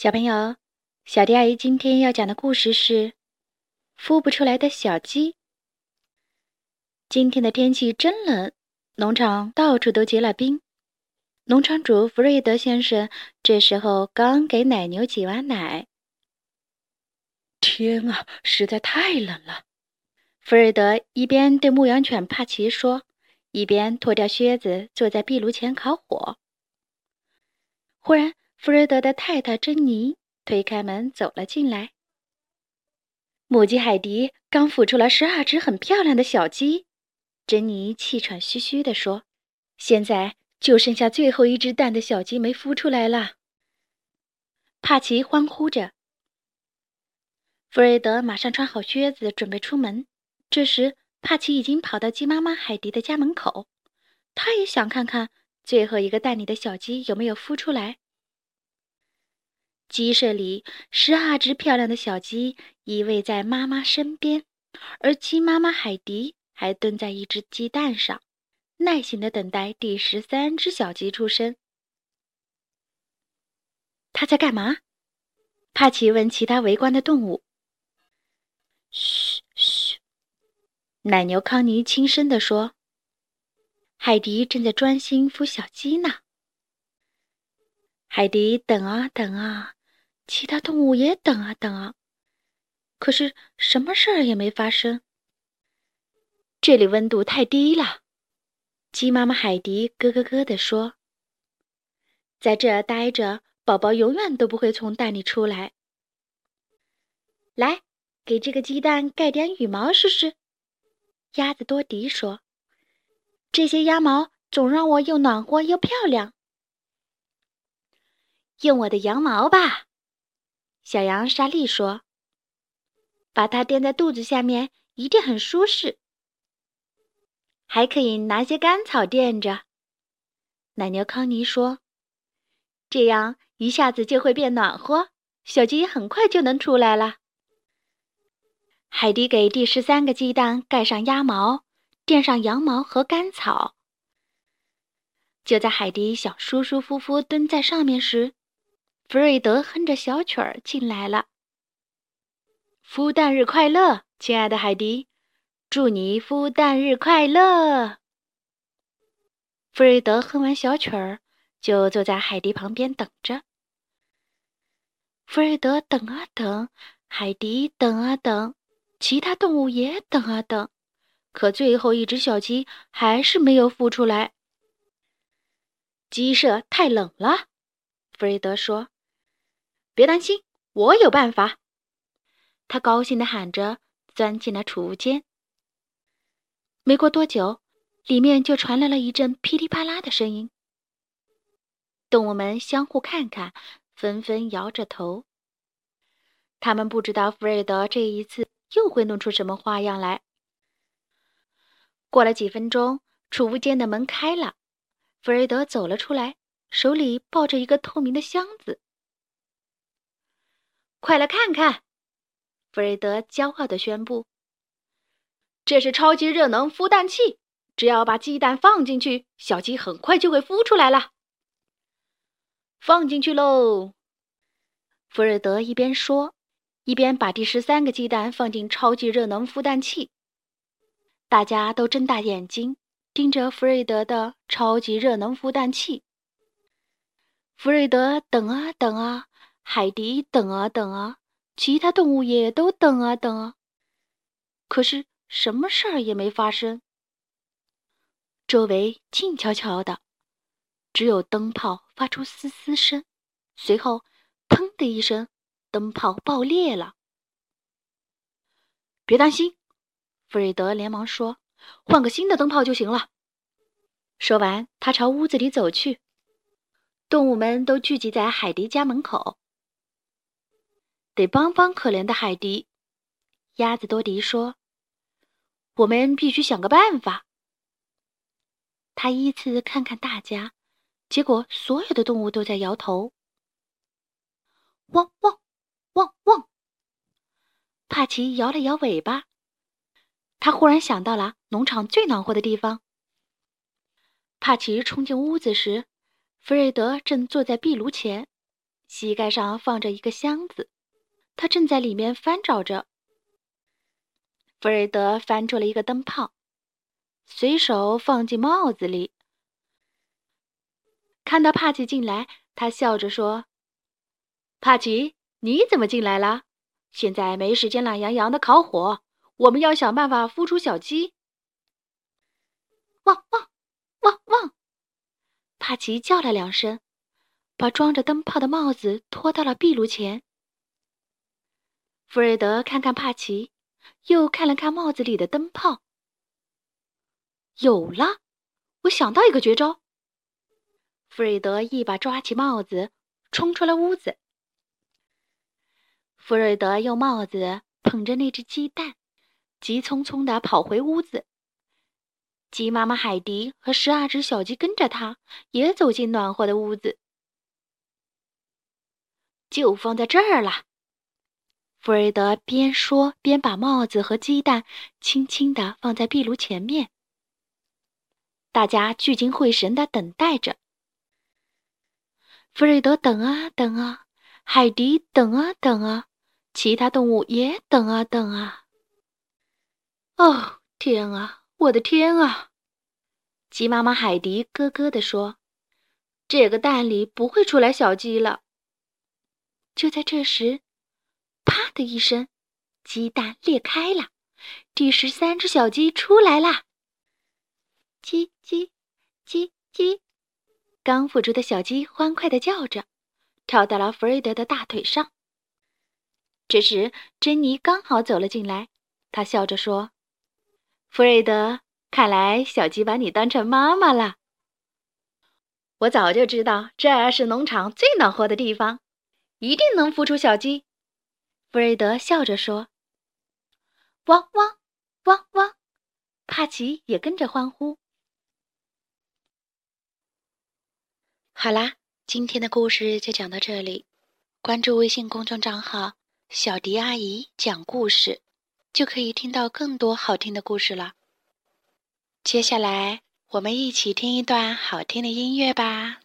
小朋友，小迪阿姨今天要讲的故事是孵不出来的小鸡。今天的天气真冷，农场到处都结了冰。农场主弗瑞德先生这时候刚给奶牛挤完奶。天啊，实在太冷了！弗瑞德一边对牧羊犬帕奇说，一边脱掉靴子，坐在壁炉前烤火。忽然，弗瑞德的太太珍妮推开门走了进来。母鸡海迪刚孵出了十二只很漂亮的小鸡，珍妮气喘吁吁地说：“现在就剩下最后一只蛋的小鸡没孵出来了。”帕奇欢呼着。弗瑞德马上穿好靴子，准备出门。这时，帕奇已经跑到鸡妈妈海迪的家门口，他也想看看最后一个蛋里的小鸡有没有孵出来。鸡舍里，十二只漂亮的小鸡依偎在妈妈身边，而鸡妈妈海迪还蹲在一只鸡蛋上，耐心的等待第十三只小鸡出生。他在干嘛？帕奇问其他围观的动物。嘘嘘，奶牛康妮轻声地说：“海迪正在专心孵小鸡呢。”海迪等啊等啊，其他动物也等啊等啊，可是什么事儿也没发生。这里温度太低了，鸡妈妈海迪咯咯咯地说：“在这儿待着，宝宝永远都不会从蛋里出来。”来。给这个鸡蛋盖点羽毛试试，鸭子多迪说：“这些鸭毛总让我又暖和又漂亮。”用我的羊毛吧，小羊莎莉说：“把它垫在肚子下面，一定很舒适。”还可以拿些干草垫着，奶牛康妮说：“这样一下子就会变暖和，小鸡很快就能出来了。”海迪给第十三个鸡蛋盖上鸭毛，垫上羊毛和干草。就在海迪想舒舒服服蹲在上面时，弗瑞德哼着小曲儿进来了。孵蛋日快乐，亲爱的海迪！祝你孵蛋日快乐！弗瑞德哼完小曲儿，就坐在海迪旁边等着。弗瑞德等啊等，海迪等啊等。其他动物也等啊等，可最后一只小鸡还是没有孵出来。鸡舍太冷了，弗瑞德说：“别担心，我有办法。”他高兴地喊着，钻进了储物间。没过多久，里面就传来了一阵噼里啪啦的声音。动物们相互看看，纷纷摇着头。他们不知道弗瑞德这一次。又会弄出什么花样来？过了几分钟，储物间的门开了，弗瑞德走了出来，手里抱着一个透明的箱子。快来看看！弗瑞德骄傲地宣布：“这是超级热能孵蛋器，只要把鸡蛋放进去，小鸡很快就会孵出来了。”放进去喽！弗瑞德一边说。一边把第十三个鸡蛋放进超级热能孵蛋器，大家都睁大眼睛盯着弗瑞德的超级热能孵蛋器。弗瑞德等啊等啊，海迪等啊等啊，其他动物也都等啊等啊，可是什么事儿也没发生。周围静悄悄的，只有灯泡发出嘶嘶声，随后“砰”的一声。灯泡爆裂了！别担心，弗瑞德连忙说：“换个新的灯泡就行了。”说完，他朝屋子里走去。动物们都聚集在海迪家门口。得帮帮可怜的海迪，鸭子多迪说：“我们必须想个办法。”他依次看看大家，结果所有的动物都在摇头。汪汪！汪汪！帕奇摇了摇尾巴，他忽然想到了农场最暖和的地方。帕奇冲进屋子时，弗瑞德正坐在壁炉前，膝盖上放着一个箱子，他正在里面翻找着。弗瑞德翻出了一个灯泡，随手放进帽子里。看到帕奇进来，他笑着说：“帕奇，你怎么进来了？现在没时间懒洋洋的烤火，我们要想办法孵出小鸡。”汪汪汪汪！帕奇叫了两声，把装着灯泡的帽子拖到了壁炉前。弗瑞德看看帕奇。又看了看帽子里的灯泡，有了！我想到一个绝招。弗瑞德一把抓起帽子，冲出了屋子。弗瑞德用帽子捧着那只鸡蛋，急匆匆地跑回屋子。鸡妈妈海迪和十二只小鸡跟着他，也走进暖和的屋子。就放在这儿了。弗瑞德边说边把帽子和鸡蛋轻轻地放在壁炉前面。大家聚精会神地等待着。弗瑞德等啊等啊，海迪等啊等啊，其他动物也等啊等啊。哦，天啊，我的天啊！鸡妈妈海迪咯咯地说：“这个蛋里不会出来小鸡了。”就在这时。啪的一声，鸡蛋裂开了，第十三只小鸡出来啦！叽叽叽叽，刚孵出的小鸡欢快的叫着，跳到了弗瑞德的大腿上。这时，珍妮刚好走了进来，她笑着说：“弗瑞德，看来小鸡把你当成妈妈了。我早就知道这儿是农场最暖和的地方，一定能孵出小鸡。”弗瑞德笑着说：“汪汪，汪汪！”帕奇也跟着欢呼。好啦，今天的故事就讲到这里。关注微信公众账号“小迪阿姨讲故事”，就可以听到更多好听的故事了。接下来，我们一起听一段好听的音乐吧。